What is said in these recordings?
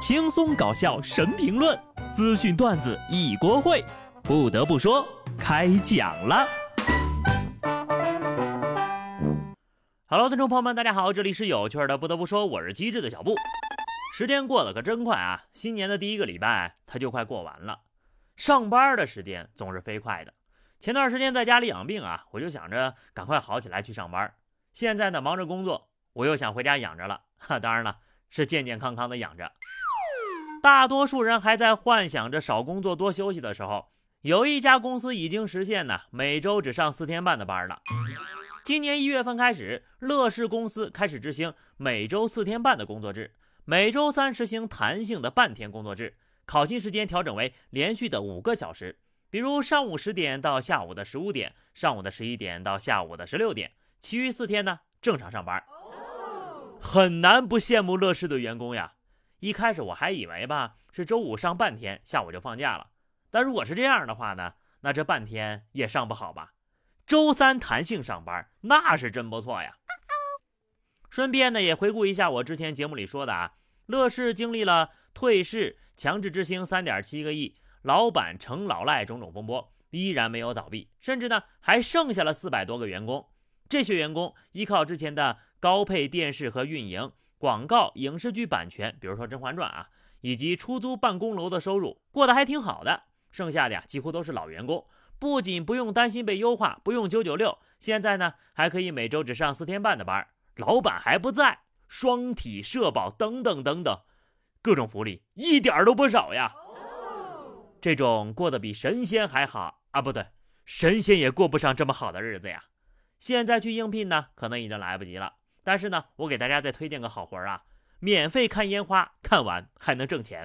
轻松搞笑神评论，资讯段子一锅烩。不得不说，开讲了。Hello，听众朋友们，大家好，这里是有趣的。不得不说，我是机智的小布。时间过得可真快啊！新年的第一个礼拜，它就快过完了。上班的时间总是飞快的。前段时间在家里养病啊，我就想着赶快好起来去上班。现在呢，忙着工作，我又想回家养着了。哈，当然了，是健健康康的养着。大多数人还在幻想着少工作多休息的时候，有一家公司已经实现呢每周只上四天半的班了。今年一月份开始，乐视公司开始执行每周四天半的工作制，每周三实行弹性的半天工作制，考勤时间调整为连续的五个小时，比如上午十点到下午的十五点，上午的十一点到下午的十六点，其余四天呢正常上班。很难不羡慕乐视的员工呀。一开始我还以为吧是周五上半天，下午就放假了。但如果是这样的话呢，那这半天也上不好吧？周三弹性上班，那是真不错呀。顺便呢，也回顾一下我之前节目里说的啊，乐视经历了退市、强制执行三点七个亿、老板成老赖种种风波，依然没有倒闭，甚至呢还剩下了四百多个员工。这些员工依靠之前的高配电视和运营。广告、影视剧版权，比如说《甄嬛传》啊，以及出租办公楼的收入，过得还挺好的。剩下的呀，几乎都是老员工，不仅不用担心被优化，不用九九六，现在呢还可以每周只上四天半的班，老板还不在，双体社保等等等等，各种福利一点都不少呀。这种过得比神仙还好啊，不对，神仙也过不上这么好的日子呀。现在去应聘呢，可能已经来不及了。但是呢，我给大家再推荐个好活儿啊，免费看烟花，看完还能挣钱。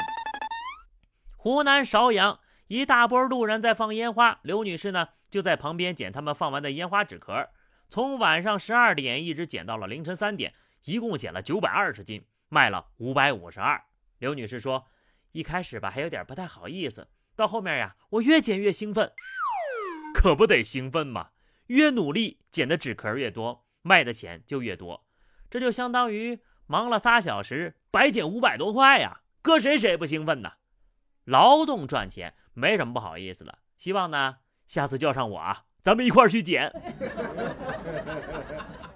湖南邵阳一大波路人在放烟花，刘女士呢就在旁边捡他们放完的烟花纸壳，从晚上十二点一直捡到了凌晨三点，一共捡了九百二十斤，卖了五百五十二。刘女士说，一开始吧还有点不太好意思，到后面呀，我越捡越兴奋，可不得兴奋吗？越努力捡的纸壳越多，卖的钱就越多。这就相当于忙了仨小时，白捡五百多块呀！搁谁谁不兴奋呢？劳动赚钱没什么不好意思的。希望呢，下次叫上我啊，咱们一块儿去捡。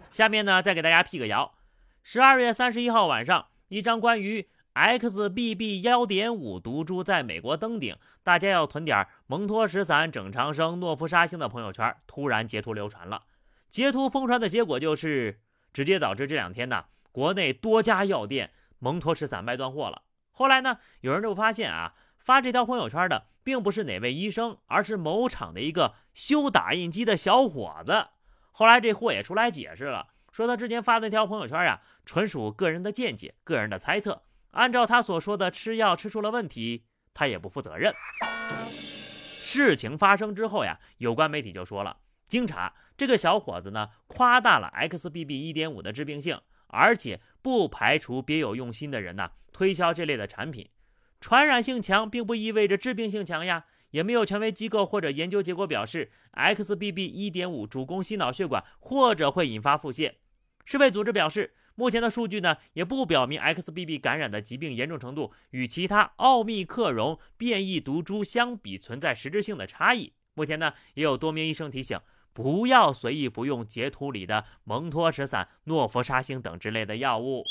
下面呢，再给大家辟个谣：十二月三十一号晚上，一张关于 XBB. 幺点五毒株在美国登顶，大家要囤点蒙脱石散、整长生、诺氟沙星的朋友圈突然截图流传了。截图疯传的结果就是。直接导致这两天呢，国内多家药店蒙脱石散卖断货了。后来呢，有人就发现啊，发这条朋友圈的并不是哪位医生，而是某厂的一个修打印机的小伙子。后来这货也出来解释了，说他之前发的那条朋友圈呀，纯属个人的见解、个人的猜测。按照他所说的吃药吃出了问题，他也不负责任。事情发生之后呀，有关媒体就说了。经查，这个小伙子呢夸大了 XBB.1.5 的致病性，而且不排除别有用心的人呢推销这类的产品。传染性强并不意味着致病性强呀，也没有权威机构或者研究结果表示 XBB.1.5 主攻心脑血管或者会引发腹泻。世卫组织表示，目前的数据呢也不表明 XBB 感染的疾病严重程度与其他奥密克戎变异毒株相比存在实质性的差异。目前呢也有多名医生提醒。不要随意服用截图里的蒙脱石散、诺氟沙星等之类的药物。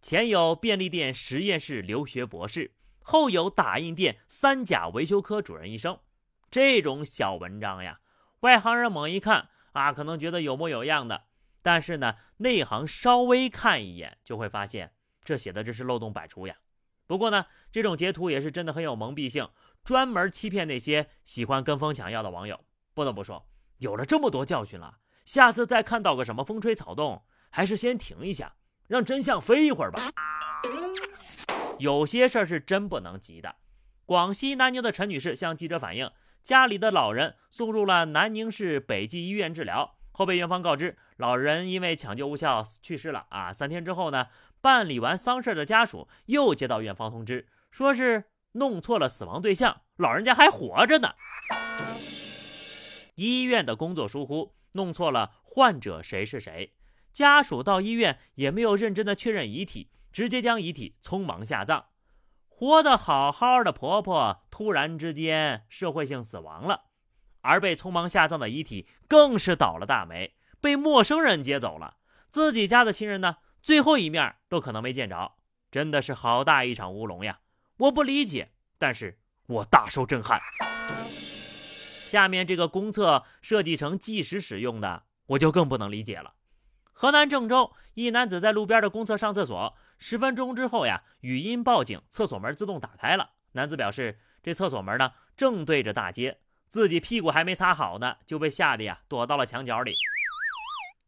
前有便利店实验室留学博士，后有打印店三甲维修科主任医生。这种小文章呀，外行人猛一看啊，可能觉得有模有样的，但是呢，内行稍微看一眼就会发现，这写的真是漏洞百出呀。不过呢，这种截图也是真的很有蒙蔽性，专门欺骗那些喜欢跟风抢药的网友。不得不说，有了这么多教训了，下次再看到个什么风吹草动，还是先停一下，让真相飞一会儿吧。有些事儿是真不能急的。广西南宁的陈女士向记者反映，家里的老人送入了南宁市北济医院治疗，后被院方告知老人因为抢救无效去世了。啊，三天之后呢，办理完丧事的家属又接到院方通知，说是弄错了死亡对象，老人家还活着呢。医院的工作疏忽，弄错了患者谁是谁，家属到医院也没有认真的确认遗体，直接将遗体匆忙下葬。活得好好的婆婆突然之间社会性死亡了，而被匆忙下葬的遗体更是倒了大霉，被陌生人接走了。自己家的亲人呢，最后一面都可能没见着，真的是好大一场乌龙呀！我不理解，但是我大受震撼。下面这个公厕设计成计时使用的，我就更不能理解了。河南郑州一男子在路边的公厕上厕所，十分钟之后呀，语音报警，厕所门自动打开了。男子表示，这厕所门呢正对着大街，自己屁股还没擦好呢，就被吓得呀躲到了墙角里。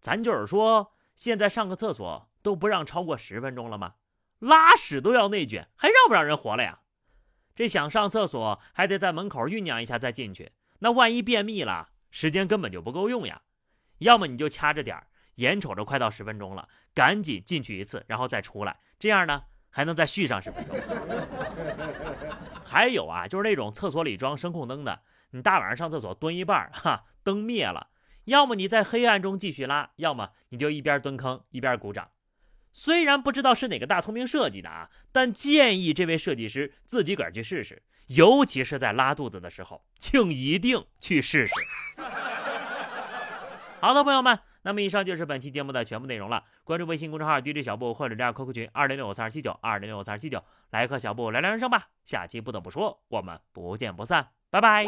咱就是说，现在上个厕所都不让超过十分钟了吗？拉屎都要内卷，还让不让人活了呀？这想上厕所还得在门口酝酿一下再进去，那万一便秘了，时间根本就不够用呀。要么你就掐着点儿。眼瞅着快到十分钟了，赶紧进去一次，然后再出来，这样呢还能再续上十分钟。还有啊，就是那种厕所里装声控灯的，你大晚上上厕所蹲一半，哈，灯灭了，要么你在黑暗中继续拉，要么你就一边蹲坑一边鼓掌。虽然不知道是哪个大聪明设计的啊，但建议这位设计师自己个儿去试试，尤其是在拉肚子的时候，请一定去试试。好的，朋友们。那么以上就是本期节目的全部内容了。关注微信公众号 DJ 小布或者加 QQ 群二零六五三二七九二零六五三二七九，来和小布聊聊人生吧。下期不得不说，我们不见不散，拜拜。